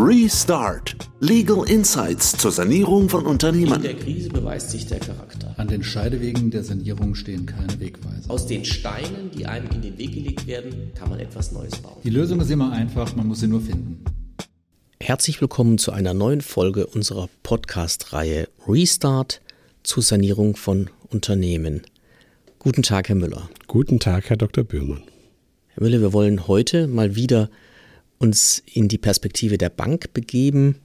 Restart. Legal Insights zur Sanierung von Unternehmen. In der Krise beweist sich der Charakter. An den Scheidewegen der Sanierung stehen keine Wegweiser. Aus den Steinen, die einem in den Weg gelegt werden, kann man etwas Neues bauen. Die Lösung ist immer einfach, man muss sie nur finden. Herzlich willkommen zu einer neuen Folge unserer Podcast-Reihe Restart zur Sanierung von Unternehmen. Guten Tag, Herr Müller. Guten Tag, Herr Dr. Böhmann. Herr Müller, wir wollen heute mal wieder uns in die Perspektive der Bank begeben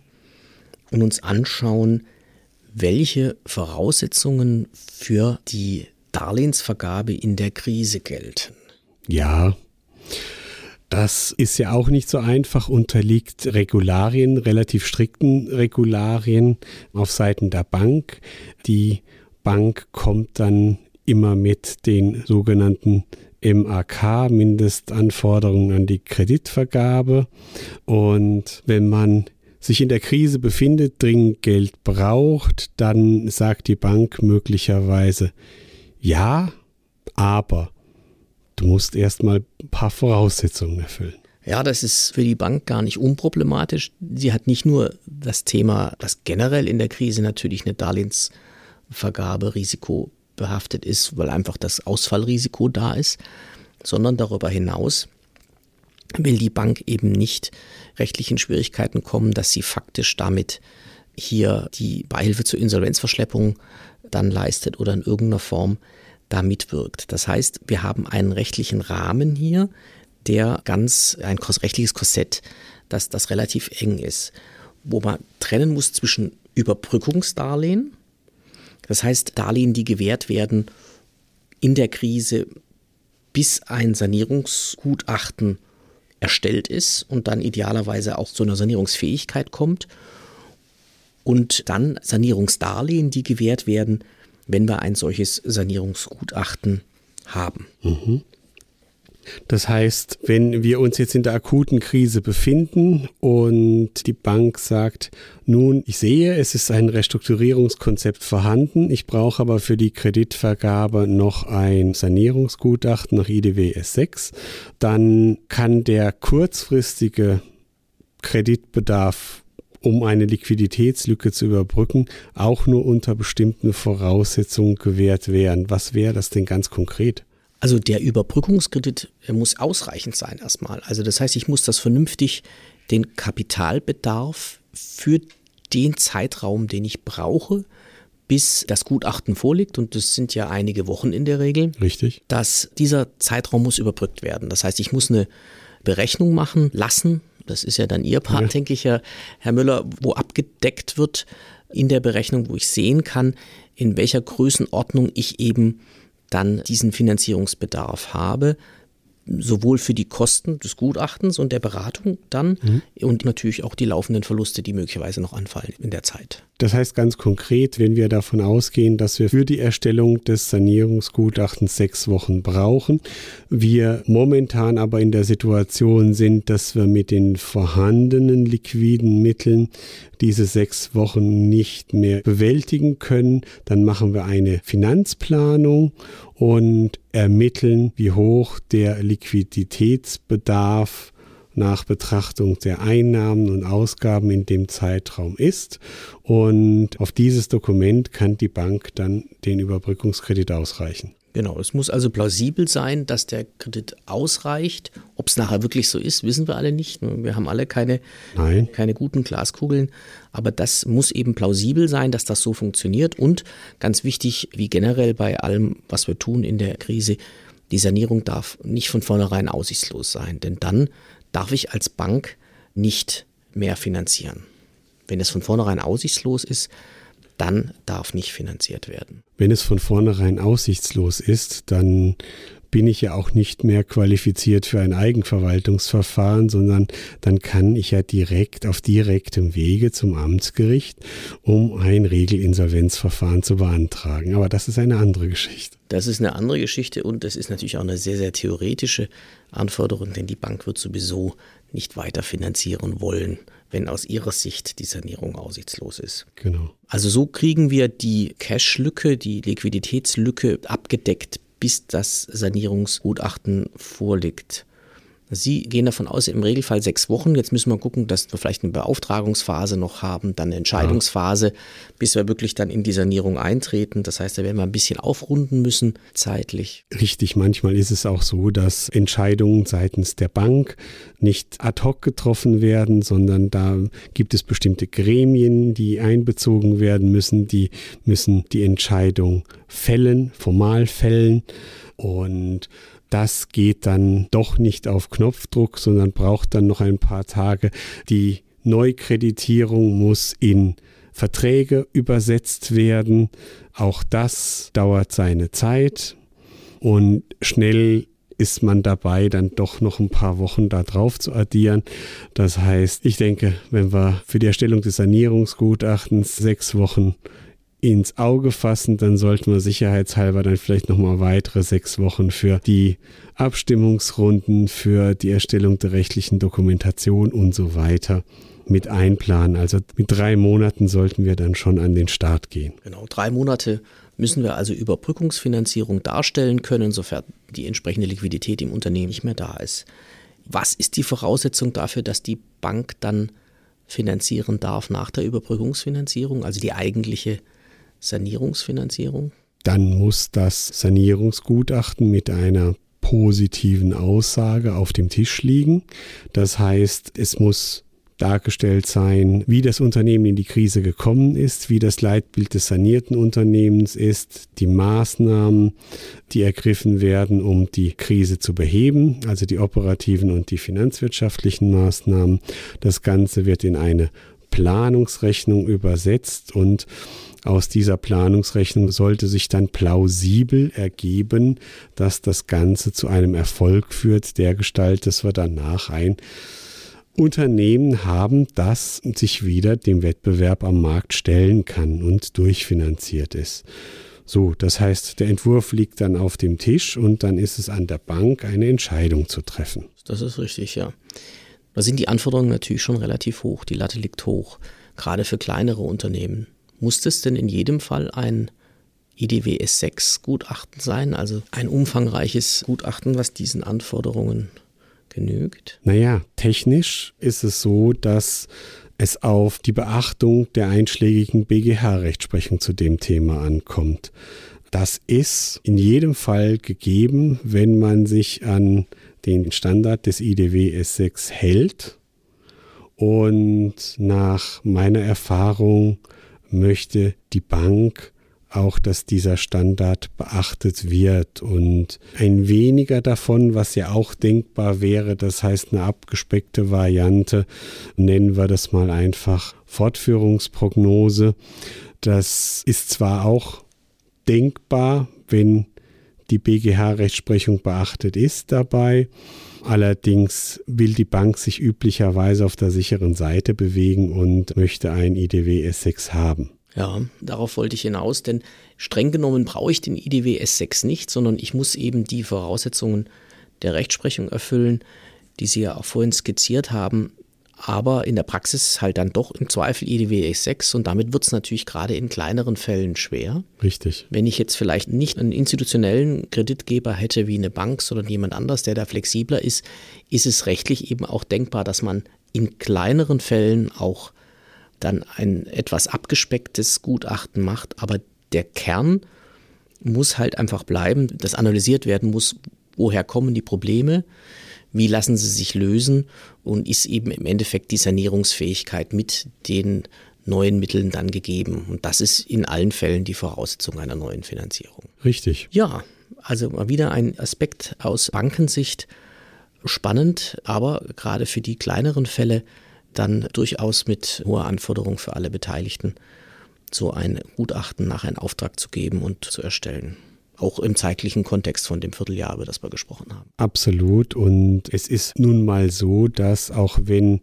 und uns anschauen, welche Voraussetzungen für die Darlehensvergabe in der Krise gelten. Ja, das ist ja auch nicht so einfach, unterliegt Regularien, relativ strikten Regularien auf Seiten der Bank. Die Bank kommt dann immer mit den sogenannten MAK, Mindestanforderungen an die Kreditvergabe. Und wenn man sich in der Krise befindet, dringend Geld braucht, dann sagt die Bank möglicherweise, ja, aber du musst erstmal ein paar Voraussetzungen erfüllen. Ja, das ist für die Bank gar nicht unproblematisch. Sie hat nicht nur das Thema, dass generell in der Krise natürlich eine Darlehensvergabe Risiko behaftet ist, weil einfach das Ausfallrisiko da ist, sondern darüber hinaus will die Bank eben nicht rechtlichen Schwierigkeiten kommen, dass sie faktisch damit hier die Beihilfe zur Insolvenzverschleppung dann leistet oder in irgendeiner Form da mitwirkt. Das heißt, wir haben einen rechtlichen Rahmen hier, der ganz ein rechtliches Korsett, das, das relativ eng ist, wo man trennen muss zwischen Überbrückungsdarlehen, das heißt, Darlehen, die gewährt werden in der Krise, bis ein Sanierungsgutachten erstellt ist und dann idealerweise auch zu einer Sanierungsfähigkeit kommt. Und dann Sanierungsdarlehen, die gewährt werden, wenn wir ein solches Sanierungsgutachten haben. Mhm. Das heißt, wenn wir uns jetzt in der akuten Krise befinden und die Bank sagt, nun, ich sehe, es ist ein Restrukturierungskonzept vorhanden, ich brauche aber für die Kreditvergabe noch ein Sanierungsgutachten nach IDW S6, dann kann der kurzfristige Kreditbedarf um eine Liquiditätslücke zu überbrücken, auch nur unter bestimmten Voraussetzungen gewährt werden. Was wäre das denn ganz konkret? Also der Überbrückungskredit muss ausreichend sein erstmal. Also das heißt, ich muss das vernünftig den Kapitalbedarf für den Zeitraum, den ich brauche, bis das Gutachten vorliegt, und das sind ja einige Wochen in der Regel. Richtig. Dass dieser Zeitraum muss überbrückt werden. Das heißt, ich muss eine Berechnung machen lassen. Das ist ja dann Ihr Part, ja. denke ich, Herr, Herr Müller, wo abgedeckt wird in der Berechnung, wo ich sehen kann, in welcher Größenordnung ich eben dann diesen Finanzierungsbedarf habe, sowohl für die Kosten des Gutachtens und der Beratung dann mhm. und natürlich auch die laufenden Verluste, die möglicherweise noch anfallen in der Zeit. Das heißt ganz konkret, wenn wir davon ausgehen, dass wir für die Erstellung des Sanierungsgutachtens sechs Wochen brauchen, wir momentan aber in der Situation sind, dass wir mit den vorhandenen liquiden Mitteln diese sechs Wochen nicht mehr bewältigen können, dann machen wir eine Finanzplanung und ermitteln, wie hoch der Liquiditätsbedarf nach Betrachtung der Einnahmen und Ausgaben in dem Zeitraum ist. Und auf dieses Dokument kann die Bank dann den Überbrückungskredit ausreichen. Genau, es muss also plausibel sein, dass der Kredit ausreicht. Ob es nachher wirklich so ist, wissen wir alle nicht. Wir haben alle keine, keine guten Glaskugeln. Aber das muss eben plausibel sein, dass das so funktioniert. Und ganz wichtig, wie generell bei allem, was wir tun in der Krise, die Sanierung darf nicht von vornherein aussichtslos sein. Denn dann darf ich als Bank nicht mehr finanzieren. Wenn es von vornherein aussichtslos ist, dann darf nicht finanziert werden. Wenn es von vornherein aussichtslos ist, dann bin ich ja auch nicht mehr qualifiziert für ein Eigenverwaltungsverfahren, sondern dann kann ich ja direkt auf direktem Wege zum Amtsgericht, um ein Regelinsolvenzverfahren zu beantragen. Aber das ist eine andere Geschichte. Das ist eine andere Geschichte und das ist natürlich auch eine sehr, sehr theoretische Anforderung, denn die Bank wird sowieso nicht weiter finanzieren wollen, wenn aus ihrer Sicht die Sanierung aussichtslos ist. Genau. Also so kriegen wir die Cash-Lücke, die Liquiditätslücke abgedeckt bis das Sanierungsgutachten vorliegt. Sie gehen davon aus, im Regelfall sechs Wochen. Jetzt müssen wir gucken, dass wir vielleicht eine Beauftragungsphase noch haben, dann eine Entscheidungsphase, ja. bis wir wirklich dann in die Sanierung eintreten. Das heißt, da werden wir ein bisschen aufrunden müssen zeitlich. Richtig, manchmal ist es auch so, dass Entscheidungen seitens der Bank nicht ad hoc getroffen werden, sondern da gibt es bestimmte Gremien, die einbezogen werden müssen, die müssen die Entscheidung fällen, formal fällen. Und das geht dann doch nicht auf Knopfdruck, sondern braucht dann noch ein paar Tage. Die Neukreditierung muss in Verträge übersetzt werden. Auch das dauert seine Zeit und schnell ist man dabei, dann doch noch ein paar Wochen da drauf zu addieren. Das heißt, ich denke, wenn wir für die Erstellung des Sanierungsgutachtens sechs Wochen ins Auge fassen, dann sollten wir sicherheitshalber dann vielleicht nochmal weitere sechs Wochen für die Abstimmungsrunden, für die Erstellung der rechtlichen Dokumentation und so weiter mit einplanen. Also mit drei Monaten sollten wir dann schon an den Start gehen. Genau, drei Monate müssen wir also Überbrückungsfinanzierung darstellen können, sofern die entsprechende Liquidität im Unternehmen nicht mehr da ist. Was ist die Voraussetzung dafür, dass die Bank dann finanzieren darf nach der Überbrückungsfinanzierung, also die eigentliche Sanierungsfinanzierung? Dann muss das Sanierungsgutachten mit einer positiven Aussage auf dem Tisch liegen. Das heißt, es muss dargestellt sein, wie das Unternehmen in die Krise gekommen ist, wie das Leitbild des sanierten Unternehmens ist, die Maßnahmen, die ergriffen werden, um die Krise zu beheben, also die operativen und die finanzwirtschaftlichen Maßnahmen. Das Ganze wird in eine Planungsrechnung übersetzt und aus dieser Planungsrechnung sollte sich dann plausibel ergeben, dass das Ganze zu einem Erfolg führt, der Gestalt, dass wir danach ein Unternehmen haben, das sich wieder dem Wettbewerb am Markt stellen kann und durchfinanziert ist. So, das heißt, der Entwurf liegt dann auf dem Tisch und dann ist es an der Bank, eine Entscheidung zu treffen. Das ist richtig, ja. Da sind die Anforderungen natürlich schon relativ hoch. Die Latte liegt hoch, gerade für kleinere Unternehmen. Muss es denn in jedem Fall ein IDWS 6 Gutachten sein, also ein umfangreiches Gutachten, was diesen Anforderungen genügt? Naja, technisch ist es so, dass es auf die Beachtung der einschlägigen BGH-Rechtsprechung zu dem Thema ankommt. Das ist in jedem Fall gegeben, wenn man sich an den Standard des IDW S6 hält. Und nach meiner Erfahrung möchte die Bank auch, dass dieser Standard beachtet wird und ein weniger davon, was ja auch denkbar wäre, das heißt eine abgespeckte Variante, nennen wir das mal einfach Fortführungsprognose. Das ist zwar auch denkbar, wenn die BGH-Rechtsprechung beachtet ist dabei, Allerdings will die Bank sich üblicherweise auf der sicheren Seite bewegen und möchte ein IDW S6 haben. Ja, darauf wollte ich hinaus, denn streng genommen brauche ich den IDW S6 nicht, sondern ich muss eben die Voraussetzungen der Rechtsprechung erfüllen, die Sie ja auch vorhin skizziert haben aber in der Praxis halt dann doch im Zweifel IDW 6 und damit wird es natürlich gerade in kleineren Fällen schwer. Richtig. Wenn ich jetzt vielleicht nicht einen institutionellen Kreditgeber hätte wie eine Bank, sondern jemand anders, der da flexibler ist, ist es rechtlich eben auch denkbar, dass man in kleineren Fällen auch dann ein etwas abgespecktes Gutachten macht, aber der Kern muss halt einfach bleiben, dass analysiert werden muss, woher kommen die Probleme, wie lassen sie sich lösen und ist eben im Endeffekt die Sanierungsfähigkeit mit den neuen Mitteln dann gegeben. Und das ist in allen Fällen die Voraussetzung einer neuen Finanzierung. Richtig. Ja, also mal wieder ein Aspekt aus Bankensicht spannend, aber gerade für die kleineren Fälle dann durchaus mit hoher Anforderung für alle Beteiligten, so ein Gutachten nach einen Auftrag zu geben und zu erstellen auch im zeitlichen Kontext von dem Vierteljahr, über das wir gesprochen haben. Absolut. Und es ist nun mal so, dass auch wenn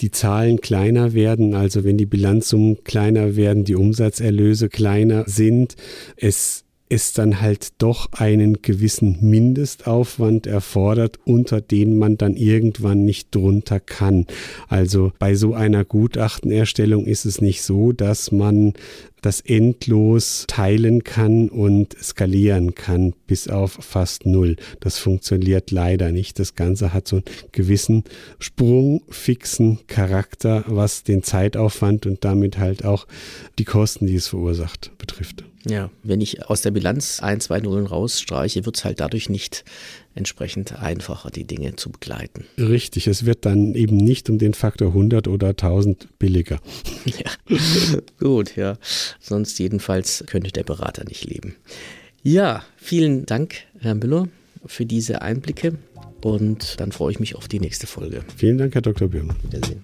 die Zahlen kleiner werden, also wenn die Bilanzsummen kleiner werden, die Umsatzerlöse kleiner sind, es es dann halt doch einen gewissen Mindestaufwand erfordert, unter den man dann irgendwann nicht drunter kann. Also bei so einer Gutachtenerstellung ist es nicht so, dass man das endlos teilen kann und skalieren kann bis auf fast null. Das funktioniert leider nicht. Das Ganze hat so einen gewissen sprungfixen Charakter, was den Zeitaufwand und damit halt auch die Kosten, die es verursacht, betrifft. Ja, wenn ich aus der Bilanz ein, zwei Nullen rausstreiche, wird es halt dadurch nicht entsprechend einfacher, die Dinge zu begleiten. Richtig, es wird dann eben nicht um den Faktor 100 oder 1000 billiger. Ja, gut, ja. Sonst jedenfalls könnte der Berater nicht leben. Ja, vielen Dank, Herr Müller, für diese Einblicke und dann freue ich mich auf die nächste Folge. Vielen Dank, Herr Dr. Bürger. Wiedersehen.